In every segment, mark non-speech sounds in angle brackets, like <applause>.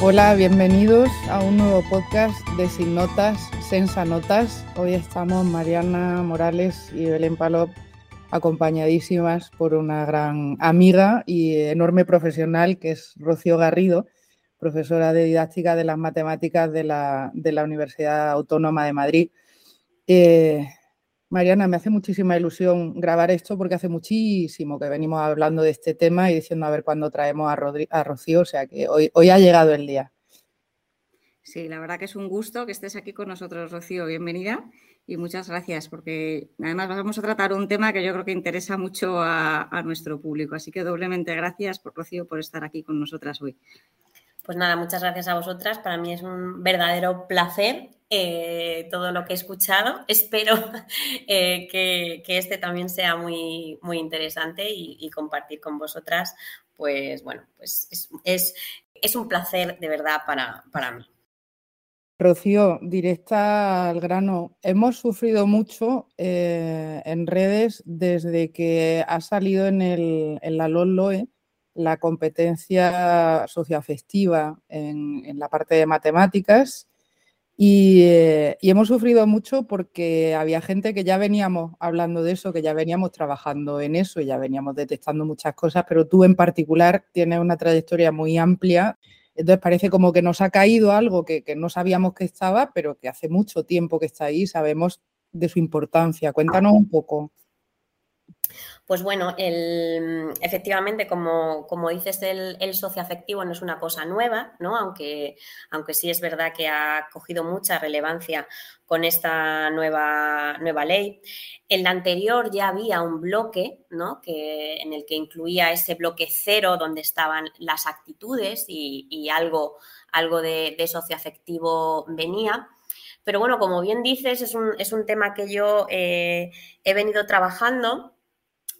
Hola, bienvenidos a un nuevo podcast de Sin Notas, Sensa Notas. Hoy estamos Mariana Morales y Belén Palop acompañadísimas por una gran amiga y enorme profesional que es Rocío Garrido, profesora de didáctica de las matemáticas de la, Universidad Autónoma de Madrid. Eh, Mariana, me hace muchísima ilusión grabar esto porque hace muchísimo que venimos hablando de este tema y diciendo a ver cuándo traemos a, Rocío, o sea que hoy, hoy ha llegado el día. Sí, la verdad que es un gusto que estés aquí con nosotros, Rocío. Bienvenida y muchas gracias porque además vamos a tratar un tema que yo creo que interesa mucho a, a nuestro público. Así que doblemente gracias, por, Rocío, por estar aquí con nosotras hoy. Pues nada, muchas gracias a vosotras. Para mí es un verdadero placer eh, todo lo que he escuchado. Espero <laughs> eh, que, este también sea muy, muy interesante y, compartir con vosotras. Pues bueno, pues es, un placer de verdad para, para mí. Rocío, directa al grano. Hemos sufrido mucho eh, en redes desde que ha salido en, el, en la LOLOE la competencia socioafectiva en, en la parte de matemáticas eh, y, hemos sufrido mucho porque había gente que ya veníamos hablando de eso, que ya veníamos trabajando en eso y ya veníamos detectando muchas cosas, pero tú en particular tienes una trayectoria muy amplia. Entonces parece como que nos ha caído algo que, que no sabíamos que estaba, pero que hace mucho tiempo que está ahí, sabemos de su importancia. Cuéntanos un poco. Pues bueno, efectivamente, como, como dices, el, el, socioafectivo no es una cosa nueva, ¿no? Aunque, aunque sí es verdad que ha cogido mucha relevancia con esta nueva, nueva ley. En la anterior ya había un bloque, ¿no? Que, en el que incluía ese bloque cero donde estaban las actitudes y, algo, algo de, de socioafectivo venía. Pero bueno, como bien dices, es un, es un tema que yo eh, he venido trabajando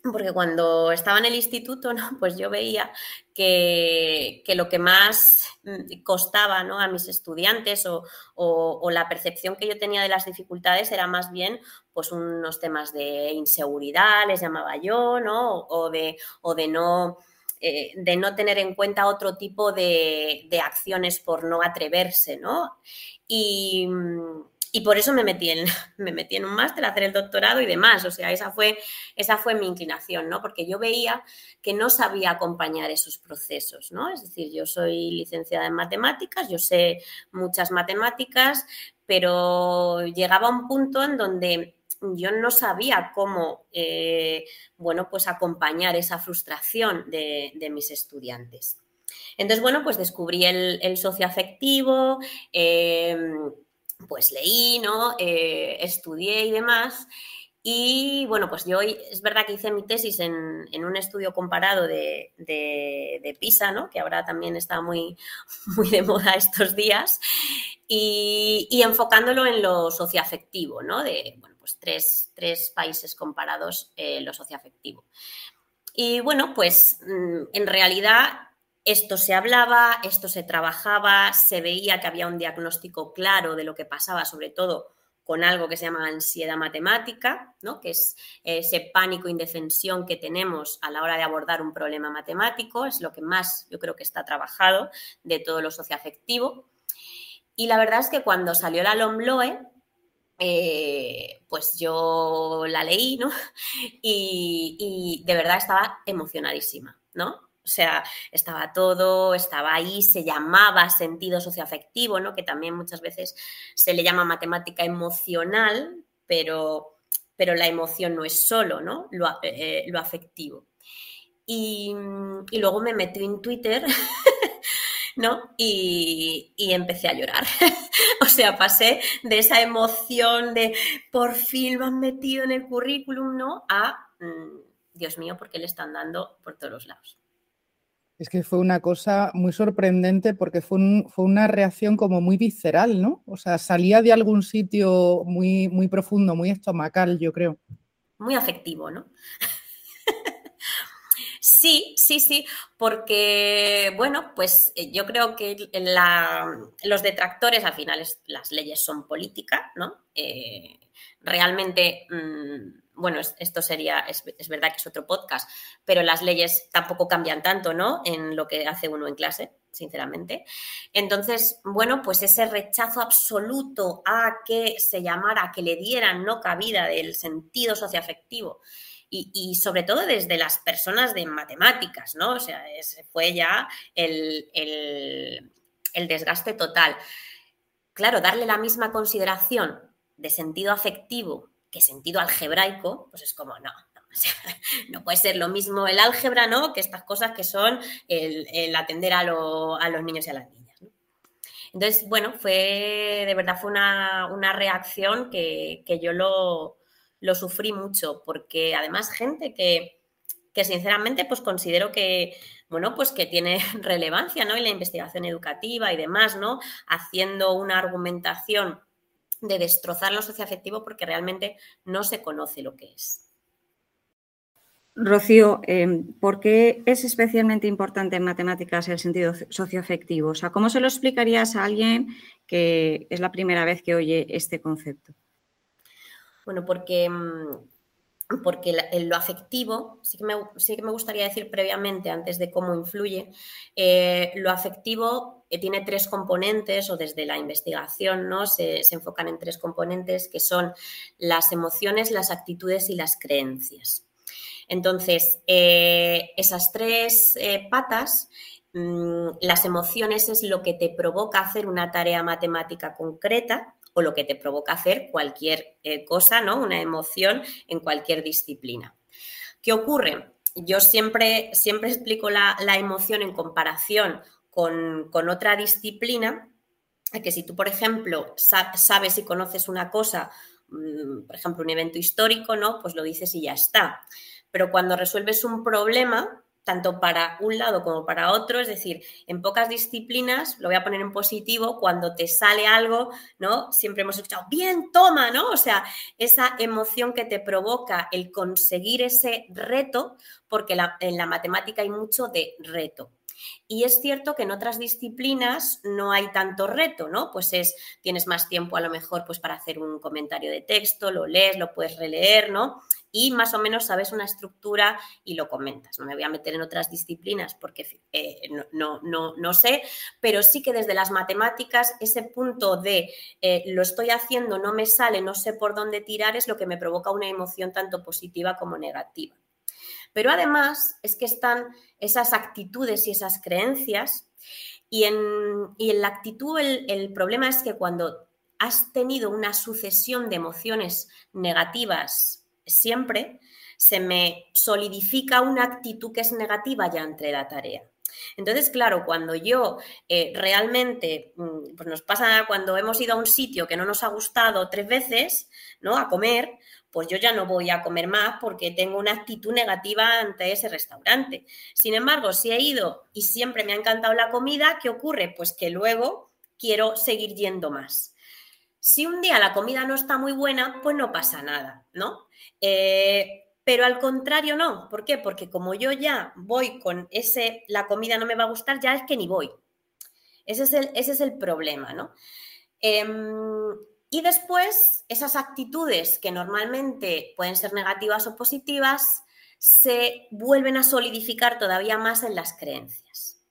porque cuando estaba en el instituto, ¿no? <laughs> pues yo veía que, lo que más mm, costaba ¿no? a mis estudiantes o, la percepción que yo tenía de las dificultades era más bien pues unos temas de inseguridad, les llamaba yo, ¿no? o, de, o de no... Eh, de no tener en cuenta otro tipo de, de acciones por no atreverse, ¿no? Y, mm, y por eso me metí, en, <laughs> me metí en un máster hacer el doctorado y demás. O sea, esa fue, esa fue mi inclinación, ¿no? Porque yo veía que no sabía acompañar esos procesos, ¿no? Es decir, yo soy licenciada en matemáticas, yo sé muchas matemáticas, pero llegaba a un punto en donde yo no sabía cómo, eh, bueno, pues acompañar esa frustración de, mis estudiantes. Entonces, bueno, pues descubrí el, el socioafectivo, eh, pues leí, ¿no? Eh, estudié y demás. Y bueno, pues yo es verdad que hice mi tesis en, un estudio comparado de, PISA, ¿no? que ahora también está muy, <laughs> muy de moda estos días, y, enfocándolo en lo socioafectivo, ¿no? de bueno, pues tres, países comparados en lo socioafectivo. Y bueno, pues mm, en realidad esto se hablaba, esto se trabajaba, se veía que había un diagnóstico claro de lo que pasaba, sobre todo con algo que se llama ansiedad matemática, ¿no? que es ese pánico, indefensión que tenemos a la hora de abordar un problema matemático, es lo que más yo creo que está trabajado de todo lo socioafectivo. Y la verdad es que cuando salió la LOMLOE, eh, pues yo la leí, ¿no? <laughs> Y, y de verdad estaba emocionadísima, ¿no? O sea, estaba todo, estaba ahí, se llamaba sentido socioafectivo, ¿no? Que también muchas veces se le llama matemática emocional, pero, pero la emoción no es solo, ¿no? Lo, eh, afectivo. Y, luego me metí en Twitter, <laughs> ¿no? Y, empecé a llorar. <laughs> o sea, pasé de esa emoción de por fin lo han metido en el currículum, ¿no? A, mm, Dios mío, ¿por qué le están dando por todos lados? Es que fue una cosa muy sorprendente porque fue, una reacción como muy visceral, ¿no? O sea, salía de algún sitio muy, muy profundo, muy estomacal, yo creo. Muy afectivo, ¿no? <laughs> sí, sí, sí, porque, bueno, pues eh, yo creo que los detractores, al final, las leyes son políticas, ¿no? Eh, realmente... Mm, bueno, esto sería, es, verdad que es otro podcast, pero las leyes tampoco cambian tanto, ¿no? En lo que hace uno en clase, sinceramente. Entonces, bueno, pues ese rechazo absoluto a que se llamara, a que le dieran no cabida del sentido socioafectivo. Y, y, sobre todo desde las personas de matemáticas, ¿no? O sea, ese fue ya el, el desgaste total. Claro, darle la misma consideración de sentido afectivo que sentido algebraico, pues es como, no, <laughs> no, puede ser lo mismo el álgebra, ¿no? Que estas cosas que son el, atender a, los niños y a las niñas. Entonces, bueno, fue, de verdad fue una, reacción que, yo lo, lo, sufrí mucho, porque además gente que, que sinceramente pues considero que, bueno, pues que tiene <laughs> relevancia, ¿no? En la investigación educativa y demás, ¿no? Haciendo una argumentación de destrozar lo socioafectivo porque realmente no se conoce lo que es. Rocío, em, ¿por qué es especialmente importante en matemáticas el sentido socioafectivo? O sea, ¿cómo se lo explicarías a alguien que es la primera vez que oye este concepto? Bueno, porque mm, porque lo afectivo, sí que, me, sí que, me, gustaría decir previamente, antes de cómo influye, eh, lo afectivo tiene tres componentes, o desde la investigación ¿no? Se, enfocan en tres componentes, que son las emociones, las actitudes y las creencias. Entonces, eh, esas tres patas, mm, las emociones es lo que te provoca hacer una tarea matemática concreta, o lo que te provoca hacer cualquier eh, cosa, ¿no? Una emoción en cualquier disciplina. ¿Qué ocurre? Yo siempre, siempre explico la, emoción en comparación con, otra disciplina, que si tú, por ejemplo, sabes y conoces una cosa, mm, por ejemplo, un evento histórico, ¿no? Pues lo dices y ya está. Pero cuando resuelves un problema, tanto para un lado como para otro, es decir, en pocas disciplinas, lo voy a poner en positivo, cuando te sale algo, ¿no? Siempre hemos escuchado, bien, toma, ¿no? O sea, esa emoción que te provoca el conseguir ese reto, porque en la matemática hay mucho de reto. Y es cierto que en otras disciplinas no hay tanto reto, ¿no? Pues es, tienes más tiempo a lo mejor pues para hacer un comentario de texto, lo lees, lo puedes releer, ¿no? Y más o menos sabes una estructura y lo comentas. No me voy a meter en otras disciplinas porque eh, no, no, no, sé, pero sí que desde las matemáticas ese punto de eh, lo estoy haciendo, no me sale, no sé por dónde tirar, es lo que me provoca una emoción tanto positiva como negativa. Pero además es que están esas actitudes y esas creencias y en, la actitud el, problema es que cuando has tenido una sucesión de emociones negativas siempre, se me solidifica una actitud que es negativa ya entre la tarea. Entonces, claro, cuando yo eh, realmente, mm, pues nos pasa cuando hemos ido a un sitio que no nos ha gustado tres veces, ¿no? A comer, pues yo ya no voy a comer más porque tengo una actitud negativa ante ese restaurante. Sin embargo, si he ido y siempre me ha encantado la comida, ¿qué ocurre? Pues que luego quiero seguir yendo más. Si un día la comida no está muy buena, pues no pasa nada, ¿no? Eh, pero al contrario no. ¿Por qué? Porque como yo ya voy con ese, la comida no me va a gustar, ya es que ni voy. Ese es el, ese es el problema, ¿no? Em, y después, esas actitudes que normalmente pueden ser negativas o positivas, se vuelven a solidificar todavía más en las creencias.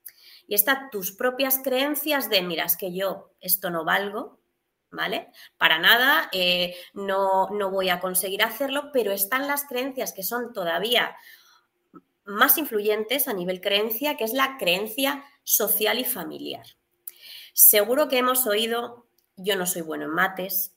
Y están tus propias creencias de, mira, es que yo esto no valgo, ¿vale? Para nada, eh, no, no voy a conseguir hacerlo, pero están las creencias que son todavía más influyentes a nivel creencia, que es la creencia social y familiar. Seguro que hemos oído yo no soy bueno en mates,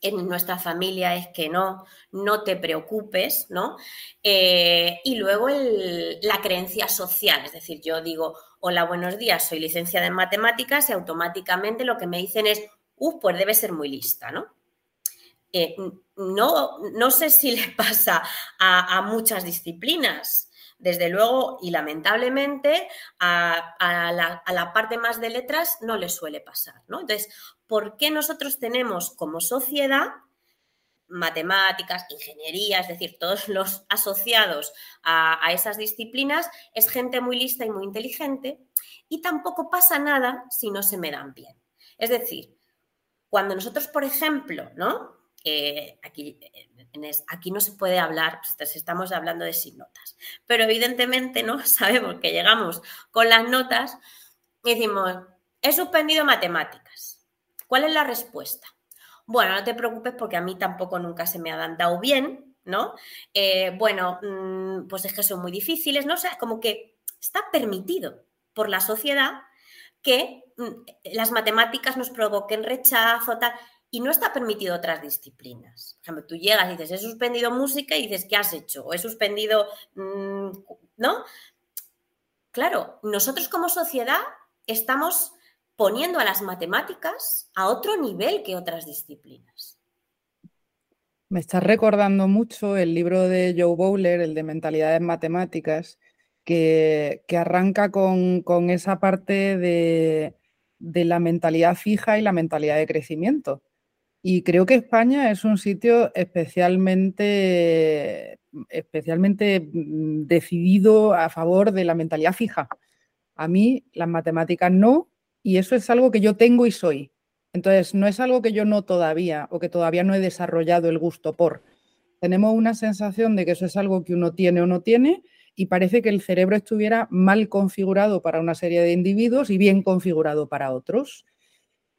en nuestra familia es que no, no te preocupes, ¿no? Eh, y luego la creencia social, es decir, yo digo, hola, buenos días, soy licenciada en matemáticas y automáticamente lo que me dicen es, uff, pues debe ser muy lista, ¿no? Eh, no, no sé si le <laughs> pasa a muchas disciplinas, desde luego y lamentablemente a, la, parte más de letras no le suele pasar. ¿no? Entonces, ¿por qué nosotros tenemos como sociedad matemáticas, ingeniería, es decir, todos los asociados a, a, esas disciplinas, es gente muy lista y muy inteligente y tampoco pasa nada si no se me dan bien. Es decir, cuando nosotros, por ejemplo, ¿no? eh, aquí, aquí no se puede hablar, pues, estamos hablando de sin notas, pero evidentemente no <laughs> sabemos que llegamos con las notas y decimos, he suspendido matemáticas. ¿Cuál es la respuesta? Bueno, no te preocupes porque a mí tampoco nunca se me ha dado bien, ¿no? Eh, bueno, mm, pues es que son muy difíciles, ¿no? O sea, como que está permitido por la sociedad que las matemáticas nos provoquen rechazo, tal, y no está permitido otras disciplinas. Por ejemplo, tú llegas y dices, he suspendido música y dices, ¿qué has hecho? O he suspendido, mm, ¿no? Claro, nosotros como sociedad estamos poniendo a las matemáticas a otro nivel que otras disciplinas. Me estás recordando mucho el libro de Joe Bowler, el de Mentalidades Matemáticas, que, arranca con, esa parte de, la mentalidad fija y la mentalidad de crecimiento. Y creo que España es un sitio especialmente, especialmente mm, decidido a favor de la mentalidad fija. A mí las matemáticas no, y eso es algo que yo tengo y soy. Entonces, no es algo que yo no todavía o que todavía no he desarrollado el gusto por. Tenemos una sensación de que eso es algo que uno tiene o no tiene y parece que el cerebro estuviera mal configurado para una serie de individuos y bien configurado para otros.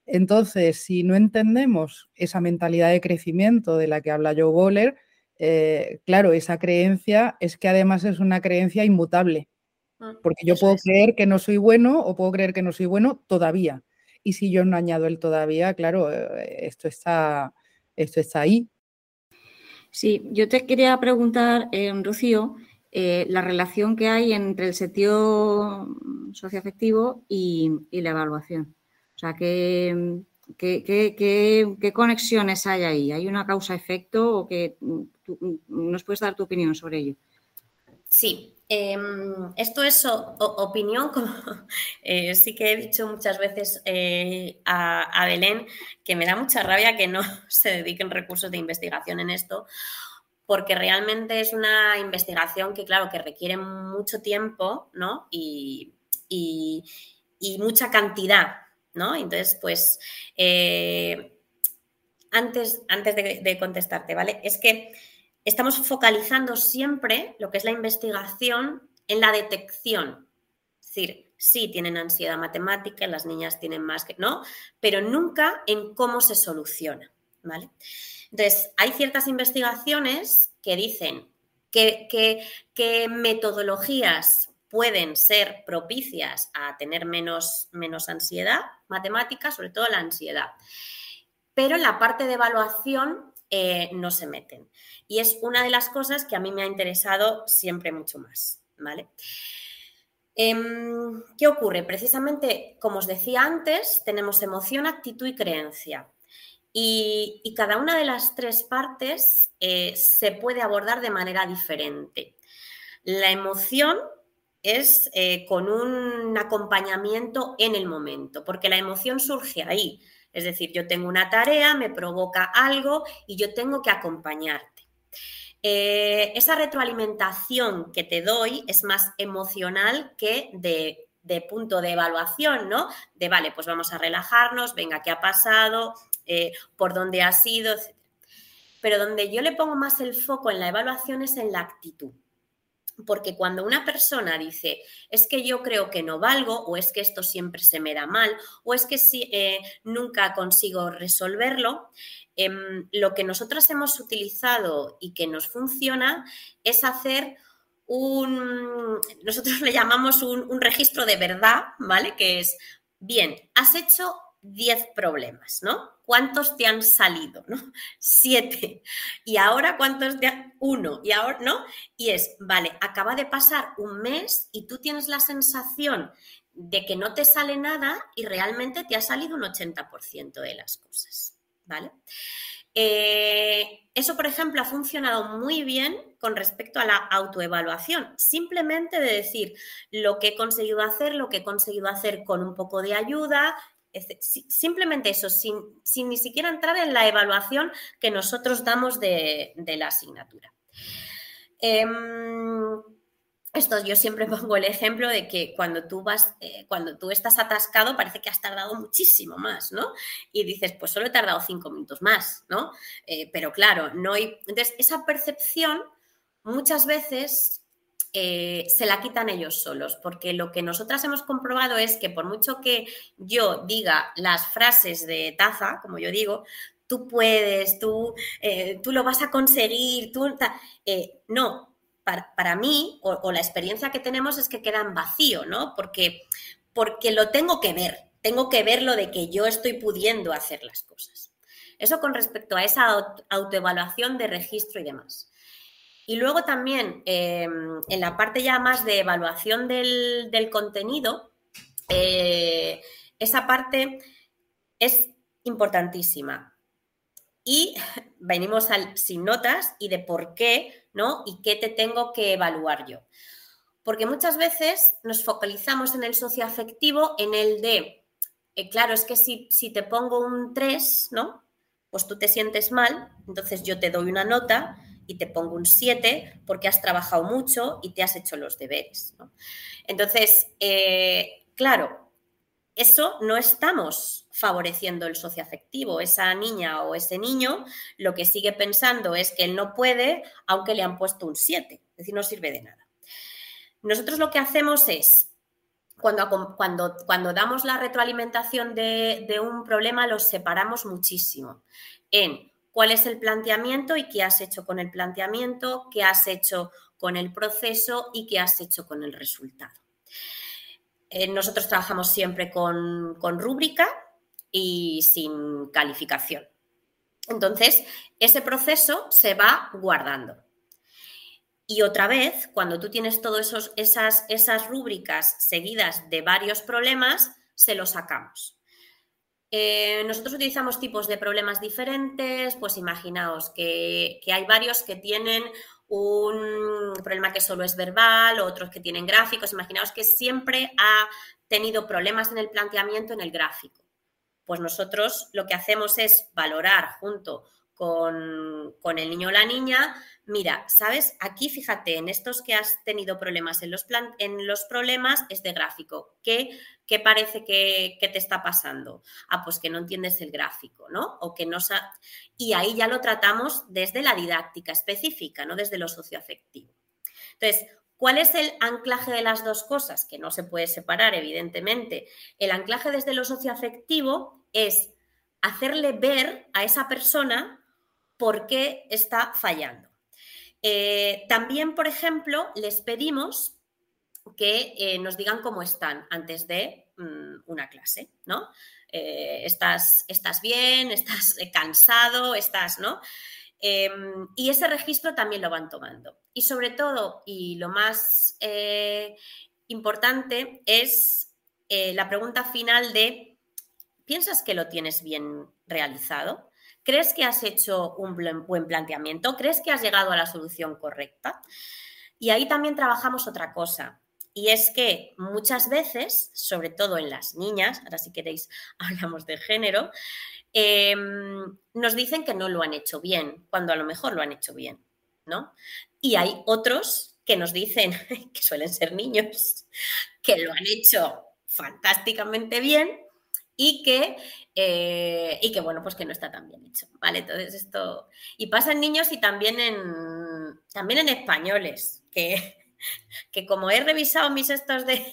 Entonces, si no entendemos esa mentalidad de crecimiento de la que habla Joe Bowler, eh, claro, esa creencia es que además es una creencia inmutable, mm, porque yo puedo creer que no soy bueno o puedo creer que no soy bueno todavía. Y si yo no añado el todavía, claro, eh, esto está, esto está ahí. Sí, yo te quería preguntar, eh, Rocío, eh, la relación que hay entre el sentido socioafectivo y, la evaluación. O sea, ¿qué, conexiones hay ahí? ¿Hay una causa-efecto o que nos puedes dar tu opinión sobre ello? Sí, em, esto es opinión, como <laughs> eh, sí que he dicho muchas veces eh, a, Belén, que me da mucha rabia que no <laughs> se dediquen recursos de investigación en esto, porque realmente es una investigación que, claro, que requiere mucho tiempo, ¿no? Y, mucha cantidad, ¿no? Entonces, pues, eh, antes, antes de, de, contestarte, ¿vale? Es que estamos focalizando siempre lo que es la investigación en la detección. Es decir, sí tienen ansiedad matemática, las niñas tienen más que, ¿no? Pero nunca en cómo se soluciona, ¿vale? Entonces, hay ciertas investigaciones que dicen que, metodologías pueden ser propicias a tener menos, menos ansiedad matemática, sobre todo la ansiedad. Pero en la parte de evaluación eh, no se meten. Y es una de las cosas que a mí me ha interesado siempre mucho más. ¿vale? Em, ¿Qué ocurre? Precisamente, como os decía antes, tenemos emoción, actitud y creencia. Y, cada una de las tres partes eh, se puede abordar de manera diferente. La emoción es eh, con un acompañamiento en el momento, porque la emoción surge ahí. Es decir, yo tengo una tarea, me provoca algo y yo tengo que acompañarte. Eh, esa retroalimentación que te doy es más emocional que de, de, punto de evaluación, ¿no? De, vale, pues vamos a relajarnos, venga, ¿qué ha pasado? Eh, por dónde ha sido, etc. Pero donde yo le pongo más el foco en la evaluación es en la actitud. Porque cuando una persona dice, es que yo creo que no valgo, o es que esto siempre se me da mal, o es que si, eh, nunca consigo resolverlo, em, lo que nosotros hemos utilizado y que nos funciona es hacer un, nosotros le llamamos un, registro de verdad, ¿vale? Que es, bien, has hecho 10 problemas, ¿no? ¿Cuántos te han salido? ¿no? Siete. ¿Y ahora cuántos te han... Uno. ¿Y ahora no? Y es, vale, acaba de pasar un mes y tú tienes la sensación de que no te sale nada y realmente te ha salido un 80% de las cosas, ¿vale? Eh, eso, por ejemplo, ha funcionado muy bien con respecto a la autoevaluación. Simplemente de decir lo que he conseguido hacer, lo que he conseguido hacer con un poco de ayuda, simplemente eso, sin, ni siquiera entrar en la evaluación que nosotros damos de, la asignatura. Em, esto yo siempre <laughs> pongo el ejemplo de que cuando tú vas, eh, cuando tú estás atascado, parece que has tardado muchísimo más, ¿no? Y dices, pues solo he tardado cinco minutos más, ¿no? Eh, pero claro, no hay. Entonces, esa percepción muchas veces eh, se la quitan ellos solos, porque lo que nosotras hemos comprobado es que por mucho que yo diga las frases de taza, como yo digo, tú puedes, tú, tú lo vas a conseguir, tú. no, para, mí, o, la experiencia que tenemos es que queda en vacío, ¿no? Porque, porque lo tengo que ver, tengo que ver lo de que yo estoy pudiendo hacer las cosas. Eso con respecto a esa autoevaluación de registro y demás. Y luego también em, en la parte ya más de evaluación del, contenido, eh, esa parte es importantísima. Y <laughs> venimos al sin notas y de por qué ¿no? ¿Y qué te tengo que evaluar yo? Porque muchas veces nos focalizamos en el socioafectivo, en el de, eh, claro, es que si, si te pongo un 3, ¿no? Pues tú te sientes mal, entonces yo te doy una nota y te pongo un 7 porque has trabajado mucho y te has hecho los deberes. Entonces, eh, claro, eso no estamos favoreciendo el socioafectivo. Esa niña o ese niño lo que sigue pensando es que él no puede, aunque le han puesto un 7, es decir, no sirve de nada. Nosotros lo que hacemos es, cuando, cuando, cuando damos la retroalimentación de, de un problema, los separamos muchísimo en cuál es el planteamiento y qué has hecho con el planteamiento, qué has hecho con el proceso y qué has hecho con el resultado. Eh, nosotros trabajamos siempre con, rúbrica y sin calificación. Entonces, ese proceso se va guardando. Y otra vez, cuando tú tienes todas esas, esas rúbricas seguidas de varios problemas, se los sacamos. Eh, nosotros utilizamos tipos de problemas diferentes, pues imaginaos que, que, hay varios que tienen un problema que solo es verbal, otros que tienen gráficos. Imaginaos que siempre ha tenido problemas en el planteamiento en el gráfico. Pues nosotros lo que hacemos es valorar junto con, el niño o la niña, mira, ¿sabes? Aquí fíjate, en estos que has tenido problemas en los, problemas es de gráfico. ¿Qué, qué parece que, te está pasando? Ah, pues que no entiendes el gráfico, ¿no? O que no Y ahí ya lo tratamos desde la didáctica específica, no desde lo socioafectivo. Entonces, ¿Cuál es el anclaje de las dos cosas? Que no se puede separar, evidentemente. El anclaje desde lo socioafectivo es hacerle ver a esa persona por qué está fallando. Eh, también, por ejemplo, les pedimos que eh, nos digan cómo están antes de mm, una clase, ¿no? Eh, estás, estás, bien, estás cansado, estás, ¿no? Em, y ese registro también lo van tomando. Y sobre todo, y lo más importante, es la pregunta final de, ¿piensas que lo tienes bien realizado? ¿Crees que has hecho un buen planteamiento? ¿Crees que has llegado a la solución correcta? Y ahí también trabajamos otra cosa. Y es que muchas veces, sobre todo en las niñas, ahora si queréis <laughs> hablamos de género, em, nos dicen que no lo han hecho bien, cuando a lo mejor lo han hecho bien, ¿no? Y hay otros que nos dicen, <laughs> que suelen ser niños, que lo han hecho fantásticamente bien y que, eh, y que, bueno, pues que no está tan bien hecho, ¿vale? Entonces esto... Y pasa en niños y también en, también en españoles, que, <laughs> que como he revisado mis estos de,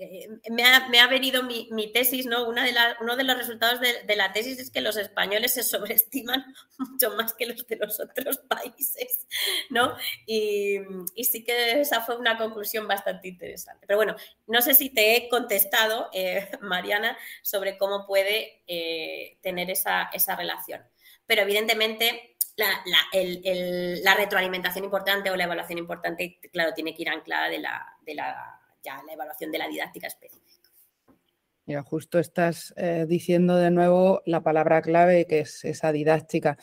eh, me, ha, venido mi, tesis, ¿no? Una de uno de los resultados de, la tesis es que los españoles se sobreestiman <laughs> mucho más que los de los otros países, ¿no? Y, sí que esa fue una conclusión bastante interesante. Pero bueno, no sé si te he contestado, eh, <laughs> Mariana, sobre cómo puede eh, tener esa, relación. Pero evidentemente la, retroalimentación importante o la evaluación importante, claro, tiene que ir anclada de la, de la ya la evaluación de la didáctica específica. Mira, justo estás eh, diciendo de nuevo la palabra clave que es esa didáctica.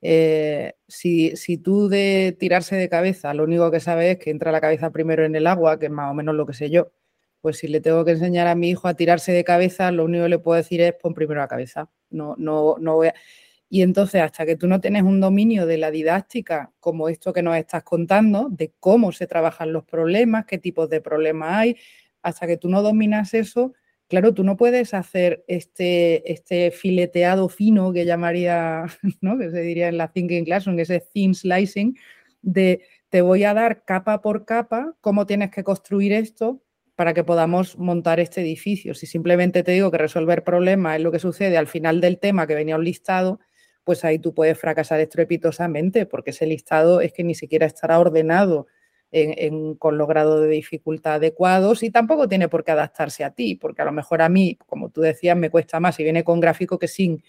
Eh, si, tú de tirarse de cabeza lo único que sabes es que entra la cabeza primero en el agua, que es más o menos lo que sé yo, pues si le tengo que enseñar a mi hijo a tirarse de cabeza, lo único que le puedo decir es pon primero la cabeza. No, no, no voy Y entonces, hasta que tú no tienes un dominio de la didáctica, como esto que nos estás contando, de cómo se trabajan los problemas, qué tipos de problemas hay, hasta que tú no dominas eso, claro, tú no puedes hacer este, este fileteado fino que llamaría, <laughs> ¿no? que se diría en la Thinking Classroom, ese thin slicing, de te voy a dar capa por capa cómo tienes que construir esto para que podamos montar este edificio. Si simplemente te digo que resolver problemas es lo que sucede al final del tema que venía un listado, pues ahí tú puedes fracasar estrepitosamente, porque ese listado es que ni siquiera estará ordenado con los grados de dificultad adecuados y tampoco tiene por qué adaptarse a ti, porque a lo mejor a mí, como tú decías, me cuesta más si viene con gráfico que sin,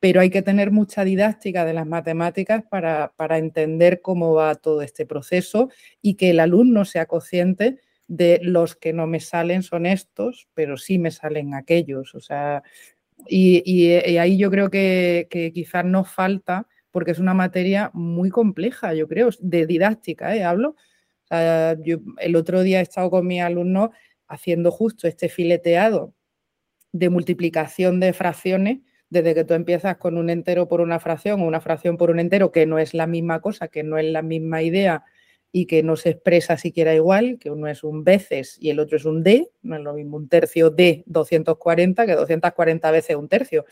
pero hay que tener mucha didáctica de las matemáticas para, para entender cómo va todo este proceso y que el alumno sea consciente de los que no me salen son estos, pero sí me salen aquellos. O sea, y, ahí yo creo que, quizás nos falta, porque es una materia muy compleja, yo creo, de didáctica, ¿eh? hablo. el otro día he estado con mis alumnos haciendo justo este fileteado de multiplicación de fracciones, desde que tú empiezas con un entero por una fracción o una fracción por un entero, que no es la misma cosa, que no es la misma idea y que no se expresa siquiera igual, que uno es un veces y el otro es un D, no es lo mismo un tercio de 240 que 240 veces un tercio,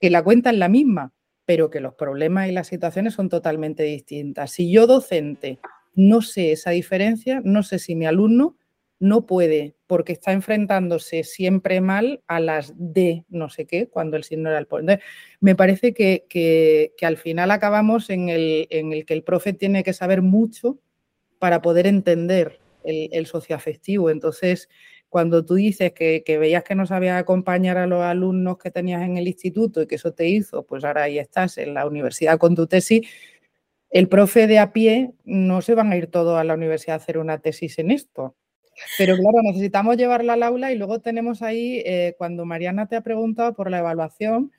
que la cuenta es la misma, pero que los problemas y las situaciones son totalmente distintas. Si yo docente no sé esa diferencia, no sé si mi alumno no puede, porque está enfrentándose siempre mal a las D no sé qué, cuando el signo era el poder. Me parece que, que, al final acabamos en el, en el que el profe tiene que saber mucho para poder entender el, socioafectivo. Entonces, cuando tú dices que, veías que no sabías acompañar a los alumnos que tenías en el instituto y que eso te hizo, pues ahora ahí estás en la universidad con tu tesis, el profe de a pie no se van a ir todos a la universidad a hacer una tesis en esto. Pero claro, necesitamos llevarla al aula y luego tenemos ahí, eh, cuando Mariana te ha preguntado por la evaluación,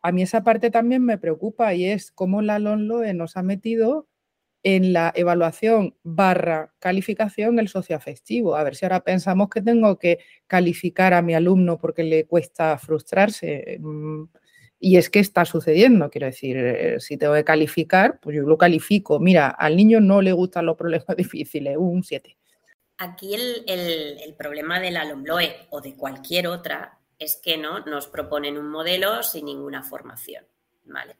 a mí esa parte también me preocupa y es cómo la LONLOE nos ha metido en la evaluación barra calificación el socioafectivo. A ver si ahora pensamos que tengo que calificar a mi alumno porque le cuesta frustrarse. Mm, y es que está sucediendo, quiero decir, eh, si tengo que calificar, pues yo lo califico. Mira, al niño no le gustan los problemas <laughs> difíciles, un 7. Aquí el, el, problema de la o de cualquier otra es que no nos proponen un modelo sin ninguna formación. ¿vale?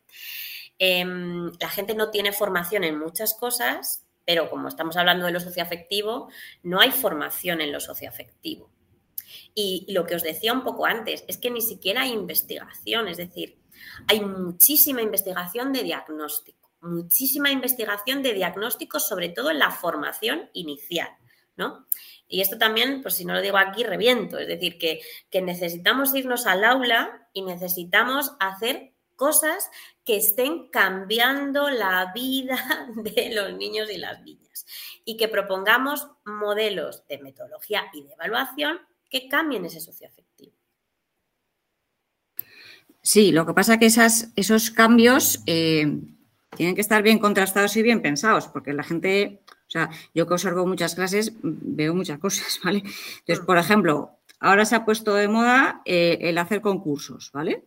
Em, la gente no tiene formación en muchas cosas, pero como estamos hablando de lo socioafectivo, no hay formación en lo socioafectivo. Y lo que os decía un poco antes es que ni siquiera hay investigación, es decir, hay muchísima investigación de diagnóstico, muchísima investigación de diagnóstico, sobre todo en la formación inicial, ¿no? Y esto también, pues si no lo digo aquí, reviento, es decir, que, que necesitamos irnos al aula y necesitamos hacer cosas que estén cambiando la vida <laughs> de los niños y las niñas y que propongamos modelos de metodología y de evaluación que cambien ese socioafectivo. Sí, lo que pasa es que esas, esos cambios eh, tienen que estar bien contrastados y bien pensados, porque la gente, o sea, yo que observo muchas clases, veo muchas cosas, <laughs> ¿vale? Entonces, por ejemplo, ahora se ha puesto de moda eh, el hacer concursos, ¿vale?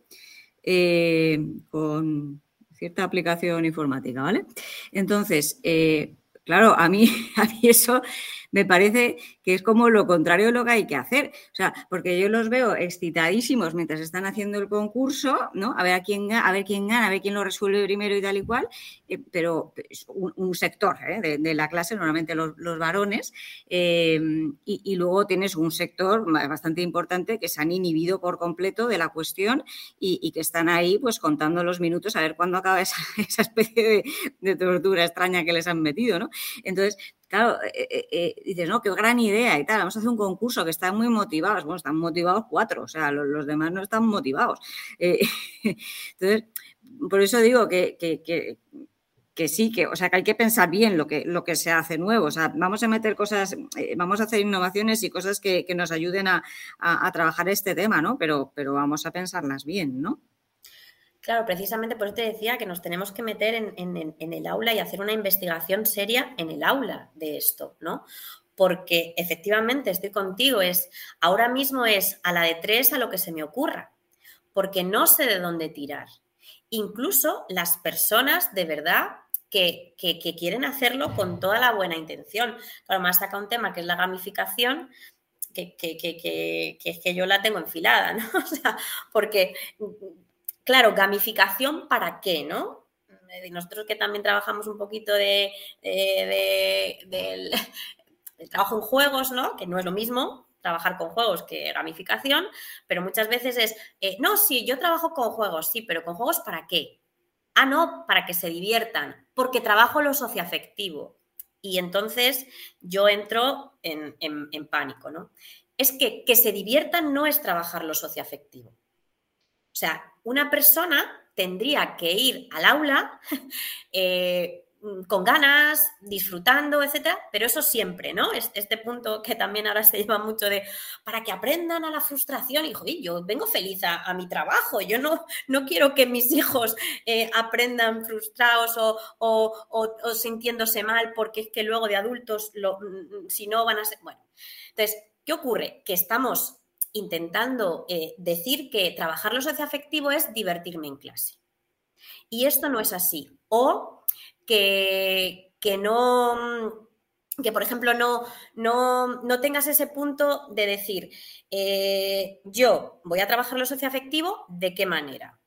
Eh, con cierta aplicación informática, ¿vale? Entonces, eh, claro, a mí, <laughs> a mí eso me parece que es como lo contrario de lo que hay que hacer. O sea, porque yo los veo excitadísimos mientras están haciendo el concurso, ¿no? A ver a quién, a ver quién gana, a ver quién lo resuelve primero y tal y cual, eh, pero es un, sector ¿eh? de, la clase, normalmente los, varones, em, y, luego tienes un sector bastante importante que se han inhibido por completo de la cuestión y, que están ahí pues contando los minutos a ver cuándo acaba esa, <laughs> especie de, de tortura extraña que les han metido, ¿no? Entonces, claro, eh, eh, eh, dices, no, qué gran idea y tal, vamos a hacer un concurso que están muy motivados. Bueno, están motivados cuatro, o sea, los, demás no están motivados. <laughs> entonces, por eso digo que, sí, que, o sea, que hay que pensar bien lo que, lo que se hace nuevo. O sea, vamos a meter cosas, vamos a hacer innovaciones y cosas que, nos ayuden a, a, trabajar este tema, ¿no? Pero, pero vamos a pensarlas bien, ¿no? Claro, precisamente por eso te decía que nos tenemos que meter en, el aula y hacer una investigación seria en el aula de esto, ¿no? Porque efectivamente estoy contigo, es ahora mismo es a la de tres a lo que se me ocurra, porque no sé de dónde tirar. incluso las personas de verdad que, quieren hacerlo con toda la buena intención. Claro, me ha sacado un tema que es la gamificación, que, es que yo la tengo enfilada, <laughs> ¿no? O sea, porque, claro, gamificación para qué, ¿no? Eh, nosotros que también trabajamos un poquito de, del, <laughs> trabajo en juegos, ¿no? Que no es lo mismo trabajar con juegos que gamificación, pero muchas veces es, eh, no, sí, yo trabajo con juegos, sí, pero con juegos para qué? Ah, no, para que se diviertan, porque trabajo lo socioafectivo. Y entonces yo entro en, pánico, ¿no? Es que que se diviertan no es trabajar lo socioafectivo. O sea, una persona tendría que ir al aula <laughs> eh, con ganas, disfrutando, etcétera, pero eso siempre, ¿no? Este punto que también ahora se lleva mucho de para que aprendan a la frustración. Y joder, yo vengo feliz a, mi trabajo, yo no, no quiero que mis hijos eh, aprendan frustrados o, sintiéndose mal porque es que luego de adultos, mm, si no van a ser. Bueno, entonces, ¿qué ocurre? Que estamos intentando eh, decir que trabajar lo socioafectivo es divertirme en clase. Y esto no es así. O que, que no que por ejemplo no, no, tengas ese punto de decir, eh, yo voy a trabajar lo socioafectivo, ¿de qué manera?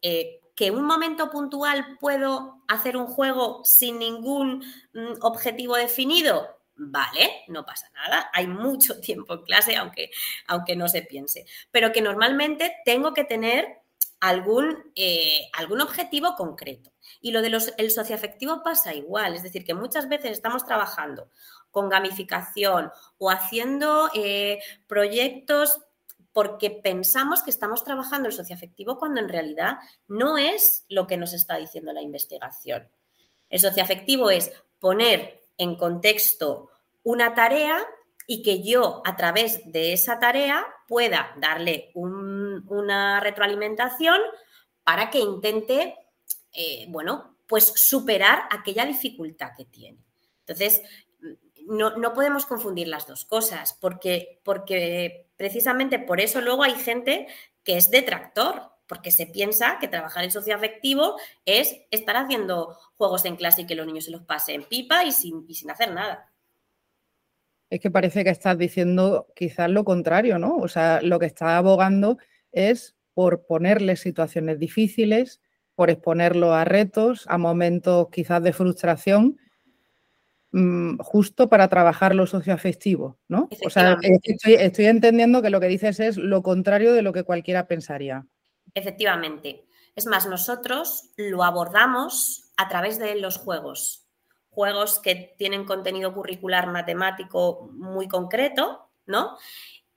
Eh, que un momento puntual puedo hacer un juego sin ningún mm, objetivo definido, vale, no pasa nada, hay mucho <laughs> tiempo en clase, aunque, aunque no se piense, pero que normalmente tengo que tener algún, eh, algún objetivo concreto. Y lo del el socioafectivo pasa igual, es decir, que muchas veces estamos trabajando con gamificación o haciendo eh, proyectos porque pensamos que estamos trabajando el socioafectivo cuando en realidad no es lo que nos está diciendo la investigación. El socioafectivo es poner en contexto una tarea y que yo a través de esa tarea pueda darle una retroalimentación para que intente eh, bueno, pues superar aquella dificultad que tiene. Entonces, no, podemos confundir las dos cosas, porque, porque precisamente por eso luego hay gente que es detractor, porque se piensa que trabajar en socioafectivo es estar haciendo juegos en clase y que los niños se los pasen pipa y sin, y sin hacer nada. Es que parece que estás diciendo quizás lo contrario, ¿no? O sea, lo que estás abogando es por ponerle situaciones difíciles, por exponerlo a retos, a momentos quizás de frustración, mm, justo para trabajar lo socioafectivo, ¿no? O sea, estoy, entendiendo que lo que dices es lo contrario de lo que cualquiera pensaría. Efectivamente. Es más, nosotros lo abordamos a través de los juegos. Juegos que tienen contenido curricular matemático muy concreto, ¿no?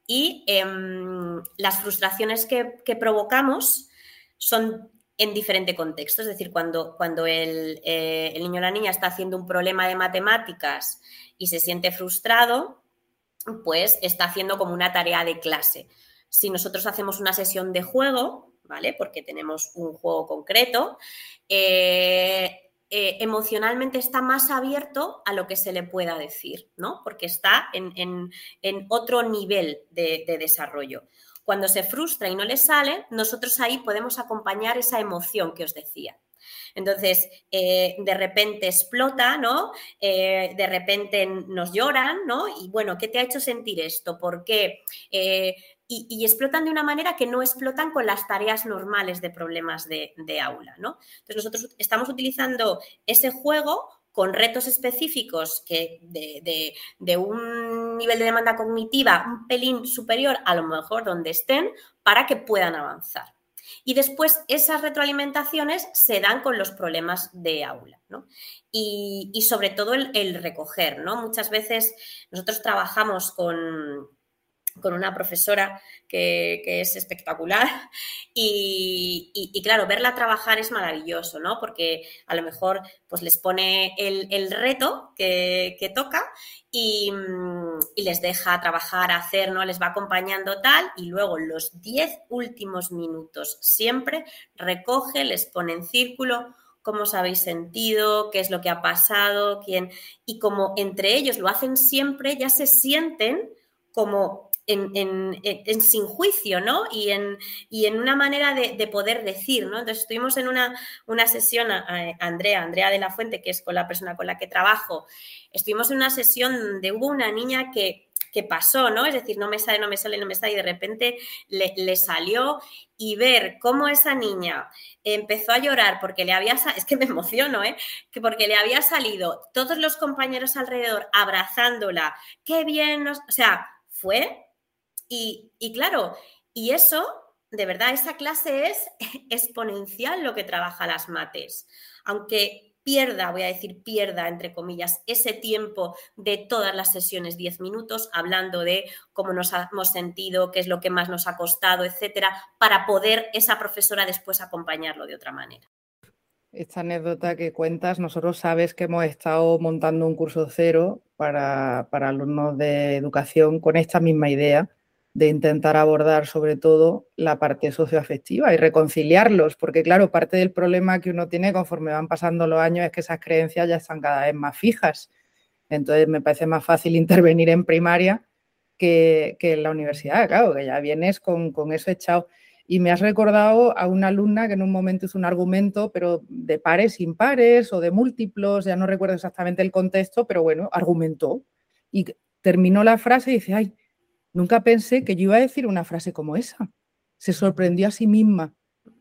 Y em, las frustraciones que, que provocamos son en diferente contexto. Es decir, cuando, cuando el, eh, el, niño o la niña está haciendo un problema de matemáticas y se siente frustrado, pues está haciendo como una tarea de clase. Si nosotros hacemos una sesión de juego, ¿vale? Porque tenemos un juego concreto, eh, eh, emocionalmente está más abierto a lo que se le pueda decir, ¿no? Porque está en, otro nivel de, de desarrollo. Cuando se frustra y no le sale, nosotros ahí podemos acompañar esa emoción que os decía. Entonces, eh, de repente explota, ¿no? De repente nos lloran, ¿no? Y bueno, ¿qué te ha hecho sentir esto? ¿Por qué? Y, explotan de una manera que no explotan con las tareas normales de problemas de, aula, ¿no? Entonces, nosotros estamos utilizando ese juego con retos específicos que de, un nivel de demanda cognitiva un pelín superior a lo mejor donde estén para que puedan avanzar. Y después esas retroalimentaciones se dan con los problemas de aula, y, sobre todo el, el, recoger, ¿no? Muchas veces nosotros trabajamos con, con una profesora que, es espectacular <laughs> y, claro, verla trabajar es maravilloso, ¿no? Porque a lo mejor pues les pone el, reto que, toca y, y, les deja trabajar, hacer, ¿no? Les va acompañando tal y luego los 10 últimos minutos siempre recoge, les pone en círculo cómo os habéis sentido, qué es lo que ha pasado, quién. Y como entre ellos lo hacen siempre, ya se sienten como en, sin juicio, ¿no? Y en, en una manera de, poder decir, ¿no? Entonces estuvimos en una, una sesión, Andrea, Andrea de la Fuente, que es con la persona con la que trabajo, estuvimos en una sesión donde hubo una niña que que pasó, ¿no? Es decir, no me sale, no me sale, no me sale y de repente le, salió y ver cómo esa niña empezó a llorar porque le había, es que me emociono, ¿eh? Que porque le había salido todos los compañeros alrededor abrazándola, qué bien, o sea, fue y, claro, y eso, de verdad, esa clase es <laughs> exponencial lo que trabaja las mates, aunque pierda, voy a decir pierda, entre comillas, ese tiempo de todas las sesiones, 10 minutos, hablando de cómo nos hemos sentido, qué es lo que más nos ha costado, etcétera, para poder esa profesora después acompañarlo de otra manera. Esta anécdota que cuentas, nosotros sabes que hemos estado montando un curso cero para alumnos de educación con esta misma idea de intentar abordar sobre todo la parte socioafectiva y reconciliarlos, porque claro, parte del problema que uno tiene conforme van pasando los años es que esas creencias ya están cada vez más fijas. Entonces me parece más fácil <laughs> intervenir en primaria que, en la universidad, claro, que ya vienes con, con eso echado. Y me has recordado a una alumna que en un momento hizo un argumento, pero de pares, impares o de múltiplos, ya no recuerdo exactamente el contexto, pero bueno, argumentó. Y terminó la frase y dice, ay, Nunca pensé que yo iba a decir una frase como esa. Se sorprendió a sí misma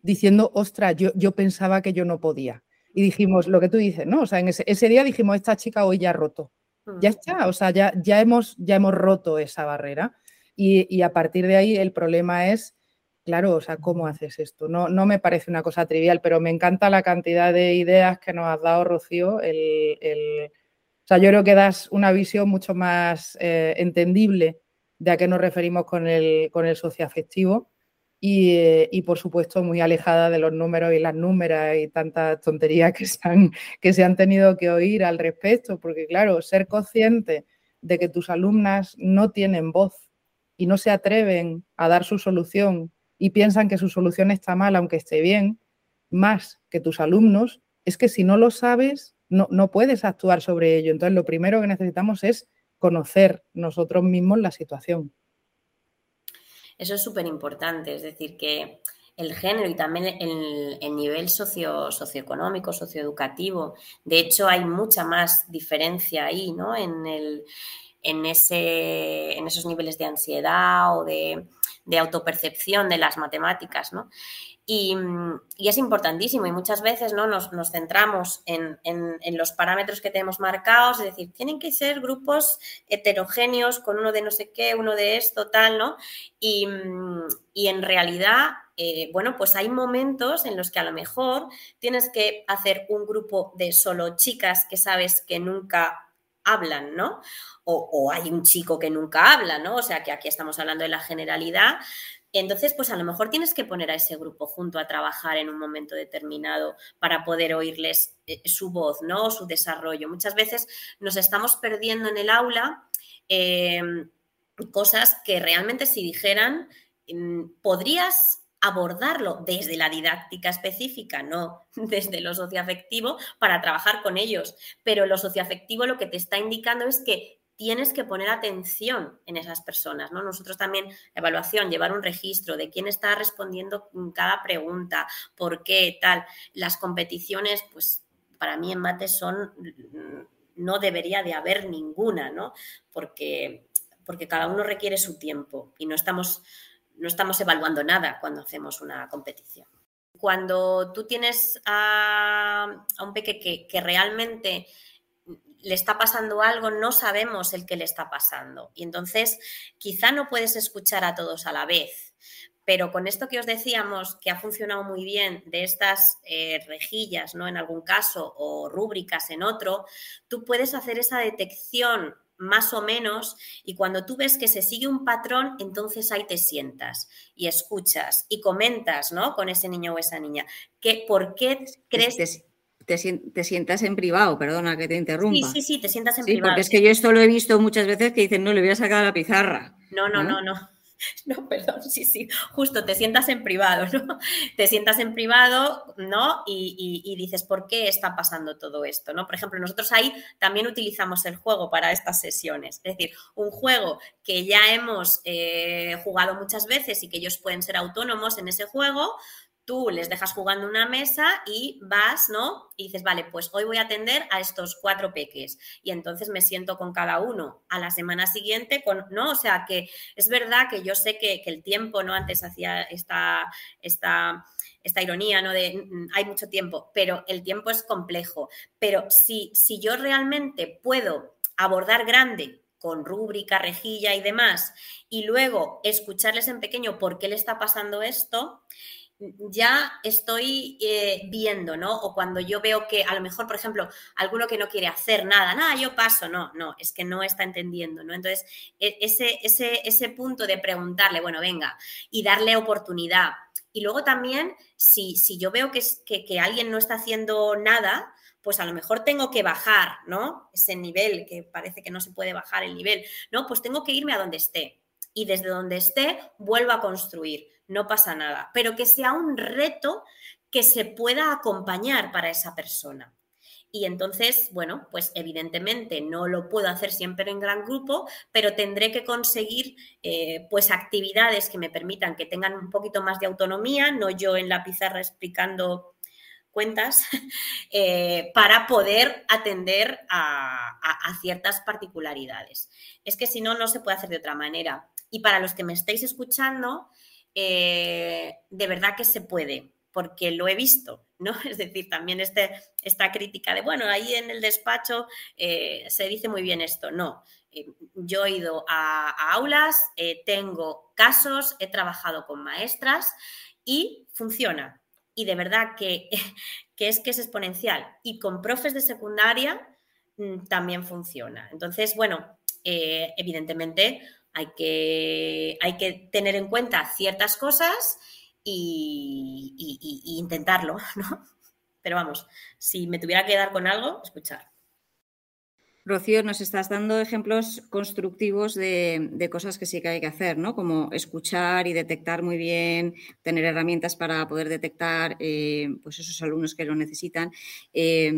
diciendo, ostras, yo, yo pensaba que yo no podía. Y dijimos, lo que tú dices, ¿no? O sea, en ese, día dijimos, esta chica hoy ya ha roto. Ya está, o sea, ya, ya, hemos, ya hemos roto esa barrera. Y, a partir de ahí el problema es, claro, o sea, ¿cómo haces esto? No, no me parece una cosa trivial, pero me encanta la cantidad de ideas que nos has dado, Rocío. El, o sea, yo creo que das una visión mucho más eh, entendible de a qué nos referimos con el, con el socioafectivo y, eh, y, por supuesto muy alejada de los números y las númeras y tantas tonterías que se, han, que se han tenido que oír al respecto, porque claro, ser consciente de que tus alumnas no tienen voz y no se atreven a dar su solución y piensan que su solución está mal aunque esté bien, más que tus alumnos, es que si no lo sabes, no, no puedes actuar sobre ello. Entonces, lo primero que necesitamos es conocer nosotros mismos la situación. Eso es súper importante, es decir, que el género y también el, nivel socio, socioeconómico, socioeducativo, de hecho hay mucha más diferencia ahí, ¿no? En, el, en, ese, en esos niveles de ansiedad o de, de autopercepción de las matemáticas, ¿no? Mm, y, es importantísimo y muchas veces ¿no? nos, centramos en, los parámetros que tenemos marcados, es decir, tienen que ser grupos heterogéneos con uno de no sé qué, uno de esto, tal, ¿no? Y, mm, en realidad, eh, bueno, pues hay momentos en los que a lo mejor tienes que hacer un grupo de solo chicas que sabes que nunca hablan, ¿no? O, o, hay un chico que nunca habla, ¿no? O sea que aquí estamos hablando de la generalidad, entonces, pues a lo mejor tienes que poner a ese grupo junto a trabajar en un momento determinado para poder oírles eh, su voz, ¿no? Su desarrollo. Muchas veces nos estamos perdiendo en el aula em, cosas que realmente si dijeran, mm, podrías abordarlo desde la didáctica específica, no <laughs> desde lo socioafectivo, para trabajar con ellos. Pero lo socioafectivo lo que te está indicando es que tienes que poner atención en esas personas, ¿no? Nosotros también, evaluación, llevar un registro de quién está respondiendo cada pregunta, por qué, tal. Las competiciones, pues para mí en mate son, no debería de haber ninguna, ¿no? Porque, porque cada uno requiere su tiempo y no estamos, no estamos evaluando nada cuando hacemos una competición. Cuando tú tienes a, un peque que, que realmente le está pasando algo, no sabemos el que le está pasando. Y entonces quizá no puedes escuchar a todos a la vez. Pero con esto que os decíamos, que ha funcionado muy bien de estas eh, rejillas, ¿no? En algún caso, o rúbricas en otro, tú puedes hacer esa detección más o menos, y cuando tú ves que se sigue un patrón, entonces ahí te sientas y escuchas y comentas, ¿no? Con ese niño o esa niña. Que, ¿Por qué crees? Te, sientas en privado, perdona que te interrumpa. Sí, sí, sí, te sientas en privado. Porque es que yo esto lo he visto muchas veces que dicen, no, le voy a sacar la pizarra. No, no, no, no. <laughs> No, perdón, sí, sí, justo te sientas en privado, ¿no? <laughs> Te sientas en privado, ¿no? Y, dices, ¿por qué está pasando todo esto? ¿no? Por ejemplo, nosotros ahí también utilizamos el juego para estas sesiones. Es decir, un juego que ya hemos eh, jugado muchas veces y que ellos pueden ser autónomos en ese juego, tú les dejas jugando una mesa y vas, ¿no? Y dices, vale, pues hoy voy a atender a estos cuatro peques y entonces me siento con cada uno. A la semana siguiente, con, ¿no? O sea, que es verdad que yo sé que, el tiempo, ¿no? Antes hacía esta, esta, esta ironía, ¿no? De mm, hay mucho tiempo, pero el tiempo es complejo. Pero si, si yo realmente puedo abordar grande con rúbrica, rejilla y demás, y luego escucharles en pequeño por qué le está pasando esto, ya estoy eh, viendo, ¿no? O cuando yo veo que a lo mejor, por ejemplo, alguno que no quiere hacer nada, nada, yo paso, no, no, es que no está entendiendo, ¿no? Entonces, e, ese, ese, ese punto de preguntarle, bueno, venga, y darle oportunidad. Y luego también, si, si yo veo que, que, que alguien no está haciendo nada, pues a lo mejor tengo que bajar, ¿no? Ese nivel, que parece que no se puede bajar el nivel, ¿no? Pues tengo que irme a donde esté. Y desde donde esté, vuelvo a construir no pasa nada, pero que sea un reto que se pueda acompañar para esa persona. Y entonces, bueno, pues evidentemente no lo puedo hacer siempre en gran grupo, pero tendré que conseguir eh, pues actividades que me permitan que tengan un poquito más de autonomía, no yo en la pizarra explicando cuentas, <laughs> eh, para poder atender a, ciertas particularidades. Es que si no, no se puede hacer de otra manera. Y para los que me estáis escuchando, eh, de verdad que se puede, porque lo he visto, ¿no? <laughs> Es decir, también este, esta crítica de, bueno, ahí en el despacho eh, se dice muy bien esto. No, yo he ido a, aulas, tengo casos, he trabajado con maestras y funciona. Y de verdad que, <laughs> que es que es exponencial. Y con profes de secundaria mm, también funciona. Entonces, bueno, evidentemente hay que, hay que tener en cuenta ciertas cosas y, intentarlo, <laughs> ¿no? Pero vamos, si me tuviera que dar con algo, escuchar. Rocío, nos estás dando ejemplos constructivos de, cosas que sí que hay que hacer, ¿no? Como escuchar y detectar muy bien, tener herramientas para poder detectar eh, pues esos alumnos que lo necesitan. Eh,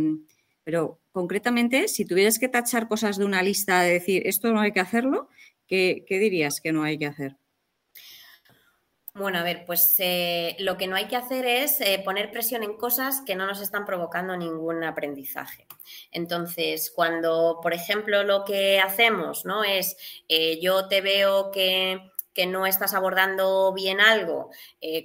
pero concretamente, si tuvieras que tachar cosas de una lista de decir esto no hay que hacerlo, ¿Qué, dirías que no hay que hacer? Bueno, a ver, pues eh, lo que no hay que hacer es eh, poner presión en cosas que no nos están provocando ningún aprendizaje. Entonces, cuando, por ejemplo, lo que hacemos, ¿no? Es eh, yo te veo que, que, no estás abordando bien algo,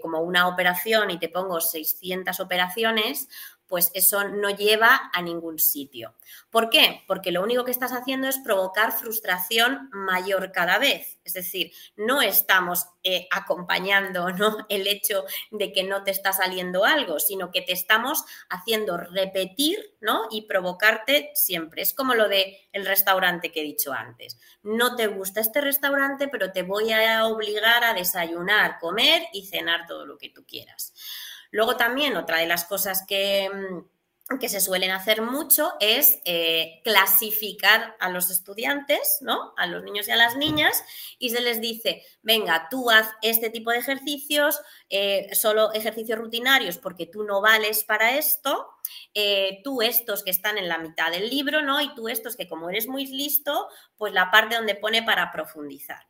como una operación, y te pongo 600 operaciones, pues eso no lleva a ningún sitio. ¿Por qué? Porque lo único que estás haciendo es provocar frustración mayor cada vez. Es decir, no estamos eh, acompañando <laughs> ¿no? el hecho de que no te está saliendo algo, sino que te estamos haciendo repetir ¿no? y provocarte siempre. Es como lo del el restaurante que he dicho antes. No te gusta este restaurante, pero te voy a obligar a desayunar, comer y cenar todo lo que tú quieras. Luego también otra de las cosas que, mm, que se suelen hacer mucho es eh, clasificar a los estudiantes, ¿no? A los niños y a las niñas, y se les dice, venga, tú haz este tipo de ejercicios, eh, solo ejercicios rutinarios porque tú no vales para esto, eh, tú estos que están en la mitad del libro, ¿no? Y tú estos que como eres muy listo, pues la parte donde pone para profundizar.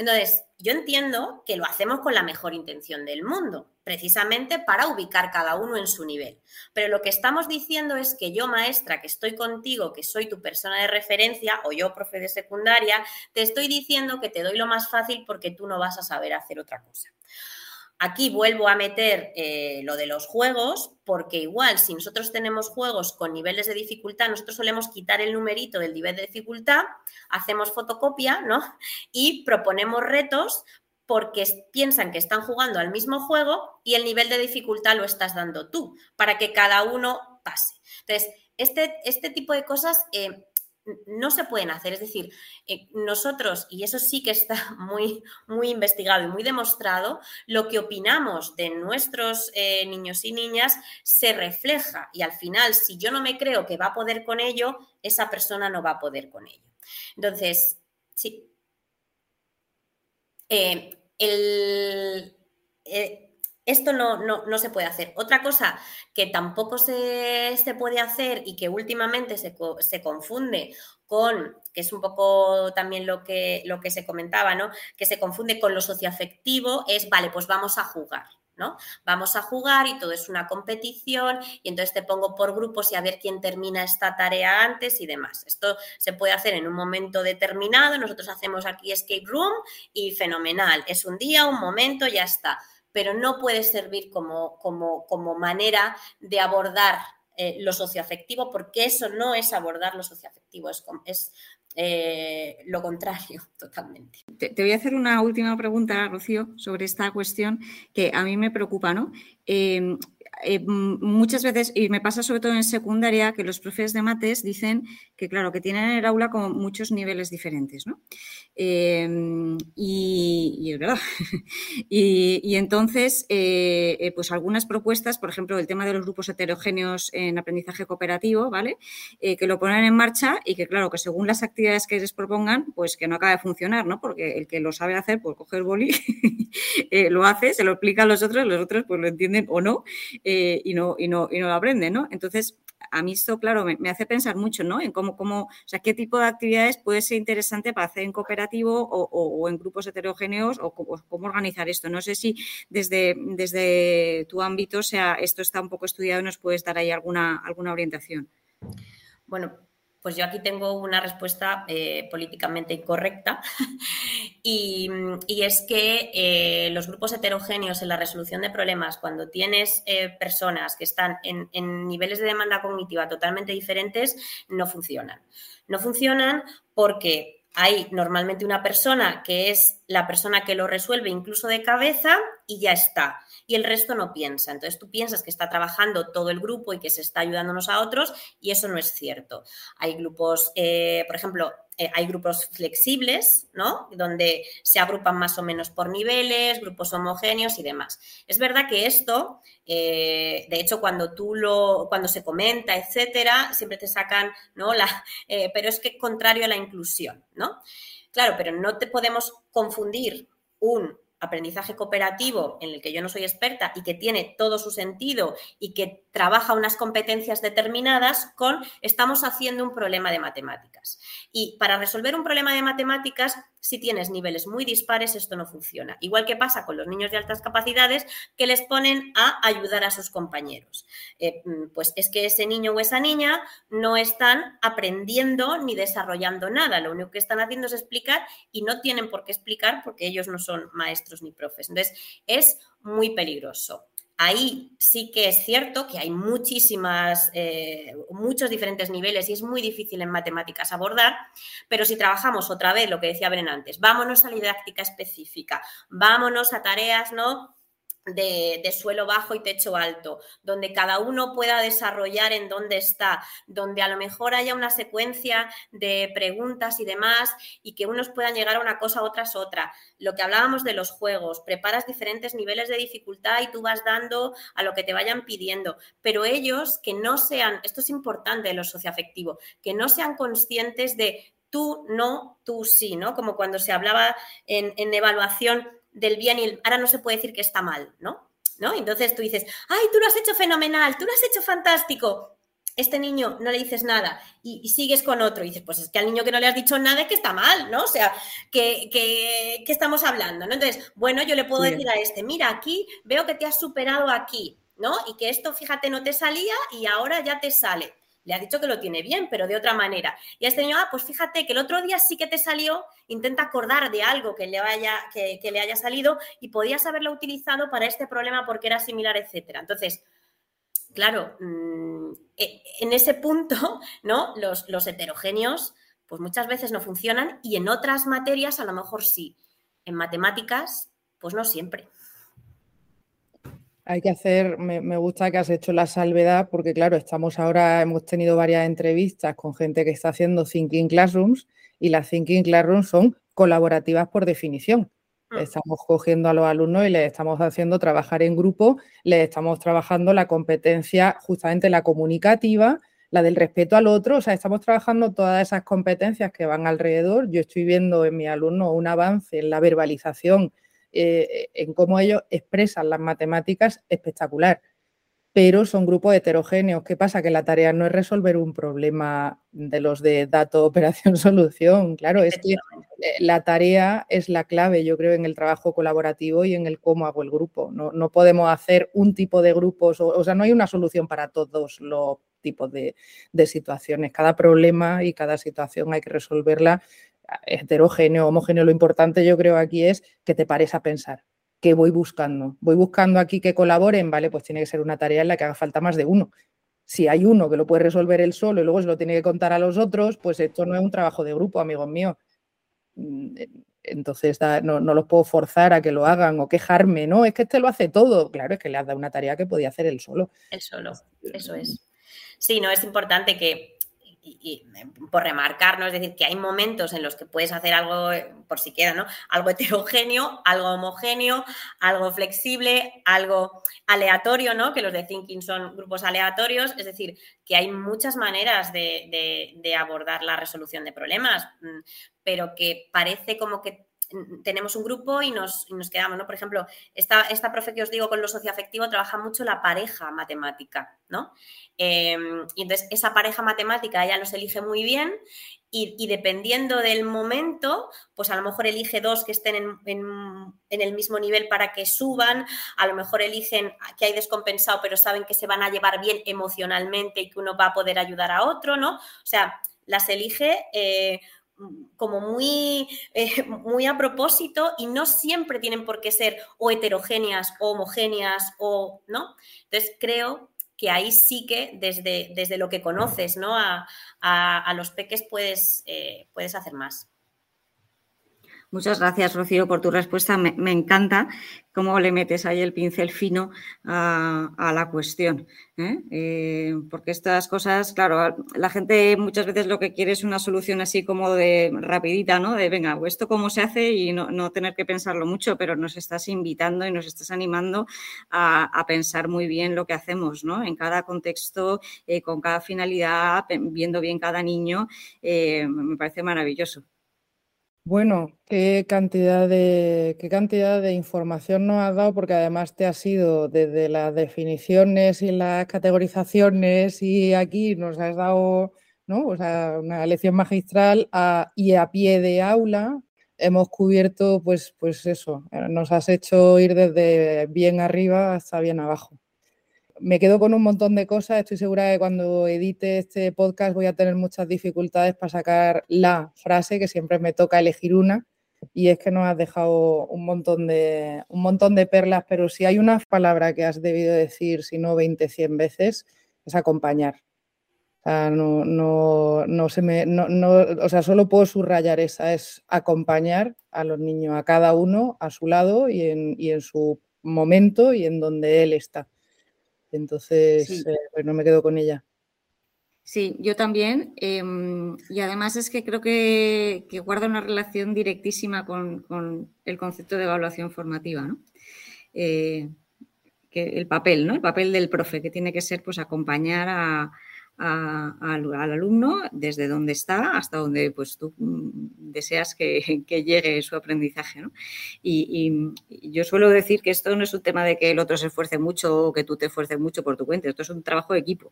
Entonces, yo entiendo que lo hacemos con la mejor intención del mundo, precisamente para ubicar cada uno en su nivel. Pero lo que estamos diciendo es que yo, maestra, que estoy contigo, que soy tu persona de referencia, o yo, profe de secundaria, te estoy diciendo que te doy lo más fácil porque tú no vas a saber hacer otra cosa. Aquí vuelvo a meter eh, lo de los juegos, porque igual si nosotros tenemos juegos con niveles de dificultad, nosotros solemos quitar el numerito del nivel de dificultad, hacemos fotocopia, ¿no? <laughs> Y proponemos retos porque piensan que están jugando al mismo juego y el nivel de dificultad lo estás dando tú, para que cada uno pase. Entonces, este, este tipo de cosas eh, no se pueden hacer. Es decir, eh, nosotros, y eso sí que está <laughs> muy, muy investigado y muy demostrado, lo que opinamos de nuestros eh, niños y niñas se refleja y al final, si yo no me creo que va a poder con ello, esa persona no va a poder con ello. Entonces, sí. Eh, el, esto no, se puede hacer. Otra cosa que tampoco se, puede hacer y que últimamente se, se, confunde con, que es un poco también lo que, lo que se comentaba, ¿no? Que se confunde con lo socioafectivo, es, vale, pues vamos a jugar. ¿no? Vamos a jugar y todo es una competición y entonces te pongo por grupos y a ver quién termina esta tarea antes y demás. Esto se puede hacer en un momento determinado, nosotros hacemos aquí escape room y fenomenal, es un día, un momento, ya está, pero no puede servir como, como, como manera de abordar eh, lo socioafectivo, porque eso no es abordar lo socioafectivo, es, es eh, lo contrario <laughs> totalmente. Te, voy a hacer una última pregunta, Rocío, sobre esta cuestión que a mí me preocupa, ¿no? Eh, eh, muchas veces, y me pasa sobre todo en secundaria, que los profes de mates dicen que, claro, que tienen en el aula como muchos niveles diferentes, ¿no? Em, y, es verdad. <laughs> y, entonces, eh, eh, pues algunas propuestas, por ejemplo, el tema de los grupos heterogéneos en aprendizaje cooperativo, ¿vale? que lo ponen en marcha y que, claro, que según las actividades que les propongan, pues que no acaba de funcionar, ¿no? Porque el que lo sabe hacer, pues coge el boli, <laughs> lo hace, se lo explica a los otros, los otros pues lo entienden o no. Eh, y, no, y, no, y no lo aprenden, ¿no? Entonces, a mí esto, claro, me, hace pensar mucho, ¿no? En cómo, cómo, o sea, qué tipo de actividades puede ser interesante para hacer en cooperativo o, en grupos heterogéneos o cómo, organizar esto. No sé si desde, desde tu ámbito, sea, esto está un poco estudiado y nos puedes dar ahí alguna, alguna orientación. Bueno, pues yo aquí tengo una respuesta eh, políticamente incorrecta <laughs> y, es que eh, los grupos heterogéneos en la resolución de problemas, cuando tienes eh, personas que están en, en, niveles de demanda cognitiva totalmente diferentes, no funcionan. No funcionan porque hay normalmente una persona que es la persona que lo resuelve incluso de cabeza y ya está y el resto no piensa. Entonces tú piensas que está trabajando todo el grupo y que se está ayudándonos a otros y eso no es cierto. Hay grupos, eh, por ejemplo, eh, hay grupos flexibles, ¿no? Donde se agrupan más o menos por niveles, grupos homogéneos y demás. Es verdad que esto, eh, de hecho, cuando tú lo, cuando se comenta, etcétera, siempre te sacan, ¿no? La, <laughs> pero es que contrario a la inclusión, ¿no? Claro, pero no te podemos confundir un aprendizaje cooperativo en el que yo no soy experta y que tiene todo su sentido y que trabaja unas competencias determinadas con estamos haciendo un problema de matemáticas. Y para resolver un problema de matemáticas, si tienes niveles muy dispares, esto no funciona. Igual que pasa con los niños de altas capacidades que les ponen a ayudar a sus compañeros. Eh, mm, pues es que ese niño o esa niña no están aprendiendo ni desarrollando nada. Lo único que están haciendo es explicar y no tienen por qué explicar porque ellos no son maestros ni profes. Entonces, es muy peligroso. Ahí sí que es cierto que hay muchísimas, eh, muchos diferentes niveles y es muy difícil en matemáticas abordar, pero si trabajamos otra vez lo que decía Bren antes, vámonos a la didáctica específica, vámonos a tareas, ¿no? De, suelo bajo y techo alto, donde cada uno pueda desarrollar en dónde está, donde a lo mejor haya una secuencia de preguntas y demás y que unos puedan llegar a una cosa, otras otra. Lo que hablábamos de los juegos, preparas diferentes niveles de dificultad y tú vas dando a lo que te vayan pidiendo, pero ellos que no sean, esto es importante en lo socioafectivo, que no sean conscientes de tú no, tú sí, ¿no? Como cuando se hablaba en evaluación del bien y el, ahora no se puede decir que está mal, ¿no? ¿no? Entonces tú dices, ay, tú lo has hecho fenomenal, tú lo has hecho fantástico. Este niño no le dices nada y, sigues con otro y dices, pues es que al niño que no le has dicho nada es que está mal, ¿no? O sea, que, que, estamos hablando, ¿no? Entonces, bueno, yo le puedo decir a este, mira, aquí veo que te has superado aquí, ¿no? Y que esto, fíjate, no te salía y ahora ya te sale le ha dicho que lo tiene bien, pero de otra manera. Y este niño, ah, pues fíjate que el otro día sí que te salió, intenta acordar de algo que le, vaya, que, le haya salido y podías haberlo utilizado para este problema porque era similar, etcétera. Entonces, claro, mm, e, en ese punto, <laughs> ¿no? Los, los heterogéneos, pues muchas veces no funcionan y en otras materias a lo mejor sí. En matemáticas, pues no siempre. Hay que hacer, me, gusta que has hecho la salvedad porque claro, estamos ahora, hemos tenido varias entrevistas con gente que está haciendo Thinking Classrooms y las Thinking Classrooms son colaborativas por definición. Mm. Estamos cogiendo a los alumnos y les estamos haciendo trabajar en grupo, les estamos trabajando la competencia, justamente la comunicativa, la del respeto al otro, o sea, estamos trabajando todas esas competencias que van alrededor. Yo estoy viendo en mi alumno un avance en la verbalización, eh, en cómo ellos expresan las matemáticas espectacular pero son grupos heterogéneos. ¿Qué pasa? Que la tarea no es resolver un problema de los de dato, <laughs> operación, solución. Claro, es que eh, la tarea es la clave, yo creo, en el trabajo colaborativo y en el cómo hago el grupo. No, podemos hacer un tipo de grupos, o, sea, no hay una solución para todos los tipos de, de situaciones. Cada problema y cada situación hay que resolverla heterogéneo, homogéneo. Lo importante yo creo aquí es que te pares a pensar que voy buscando. Voy buscando aquí que colaboren, ¿vale? Pues tiene que ser una tarea en la que haga falta más de uno. Si hay uno que lo puede resolver él solo y luego se lo tiene que contar a los otros, pues esto no es un trabajo de grupo, amigos míos. Mm, entonces no, no los puedo forzar a que lo hagan o quejarme, no, es que este lo hace todo. Claro, es que le has dado una tarea que podía hacer él solo. Él solo, eso es. Sí, no, es importante que y, eh, por remarcar, ¿no? Es decir, que hay momentos en los que puedes hacer algo, eh, por siquiera, ¿no? Algo heterogéneo, algo homogéneo, algo flexible, algo aleatorio, ¿no? Que los de Thinking son grupos aleatorios, es decir, que hay muchas maneras de, de abordar la resolución de problemas, mm, pero que parece como que tenemos un grupo y nos, quedamos, ¿no? Por ejemplo, esta, esta profe que os digo con lo socioafectivo trabaja mucho la pareja matemática, ¿no? Em, y entonces esa pareja matemática ella los elige muy bien y, dependiendo del momento, pues a lo mejor elige dos que estén en, en, el mismo nivel para que suban, a lo mejor eligen que hay descompensado, pero saben que se van a llevar bien emocionalmente y que uno va a poder ayudar a otro, ¿no? O sea, las elige eh, como muy, eh, muy a propósito y no siempre tienen por qué ser o heterogéneas o homogéneas o, ¿no? Entonces creo que ahí sí que desde, desde lo que conoces, ¿no? A, los peques puedes, eh, puedes hacer más. Muchas gracias, Rocío, por tu respuesta. Me, encanta cómo le metes ahí el pincel fino a, la cuestión. ¿eh? Eh, porque estas cosas, claro, la gente muchas veces lo que quiere es una solución así como de rapidita, ¿no? De venga, esto cómo se hace y no, tener que pensarlo mucho, pero nos estás invitando y nos estás animando a, pensar muy bien lo que hacemos, ¿no? En cada contexto, eh, con cada finalidad, viendo bien cada niño, me parece maravilloso. Bueno, qué cantidad de, qué cantidad de información nos has dado, porque además te has ido desde las definiciones y las categorizaciones y aquí nos has dado ¿no? una lección magistral y a pie de aula hemos cubierto, pues, pues eso, nos has hecho ir desde bien arriba hasta bien abajo me quedo con un montón de cosas. Estoy segura de que cuando edite este podcast voy a tener muchas dificultades para sacar la frase, que siempre me toca elegir una. Y es que nos has dejado un montón de, un montón de perlas, pero si hay una palabra que has debido decir, si no 20, 100 veces, es acompañar. No, no, no se me, no, o sea, solo puedo subrayar esa, es acompañar a los niños, a cada uno a su lado y en, y en su momento y en donde él está. Entonces, eh, pues no me quedo con ella. Sí, yo también. Em, y además es que creo que, guarda una relación directísima con, el concepto de evaluación formativa, ¿no? Eh, que el papel, ¿no? El papel del profe, que tiene que ser pues acompañar a, al, alumno desde donde está hasta donde pues, tú mm, deseas que, <laughs> llegue su aprendizaje. Y, yo suelo decir que esto no es un tema de que el otro se esfuerce mucho o que tú te esfuerces mucho por tu cuenta, esto es un trabajo de equipo.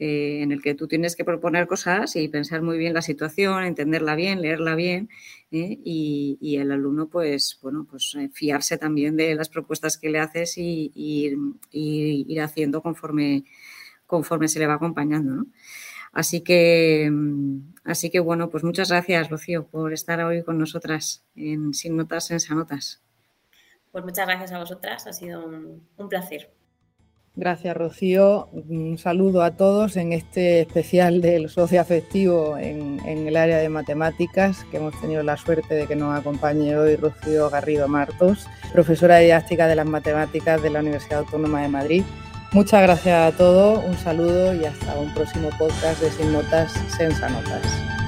Eh, en el que tú tienes que proponer cosas y pensar muy bien la situación, entenderla bien, leerla bien ¿eh? y, el alumno pues bueno pues eh, fiarse también de las propuestas que le haces y, y ir haciendo conforme conforme se le va acompañando. ¿no? Así que, mm, así que bueno, pues muchas gracias, Rocío, por estar hoy con nosotras en Sin Notas, en Sanotas. Pues muchas gracias a vosotras, ha sido un, placer. Gracias, Rocío. Un saludo a todos en este especial del socioafectivo en, en el área de matemáticas, que hemos tenido la suerte de que nos acompañe hoy Rocío Garrido Martos, profesora de didáctica de las matemáticas de la Universidad Autónoma de Madrid Muchas gracias a todos, un saludo y hasta un próximo podcast de Sin Notas, Sensa Notas.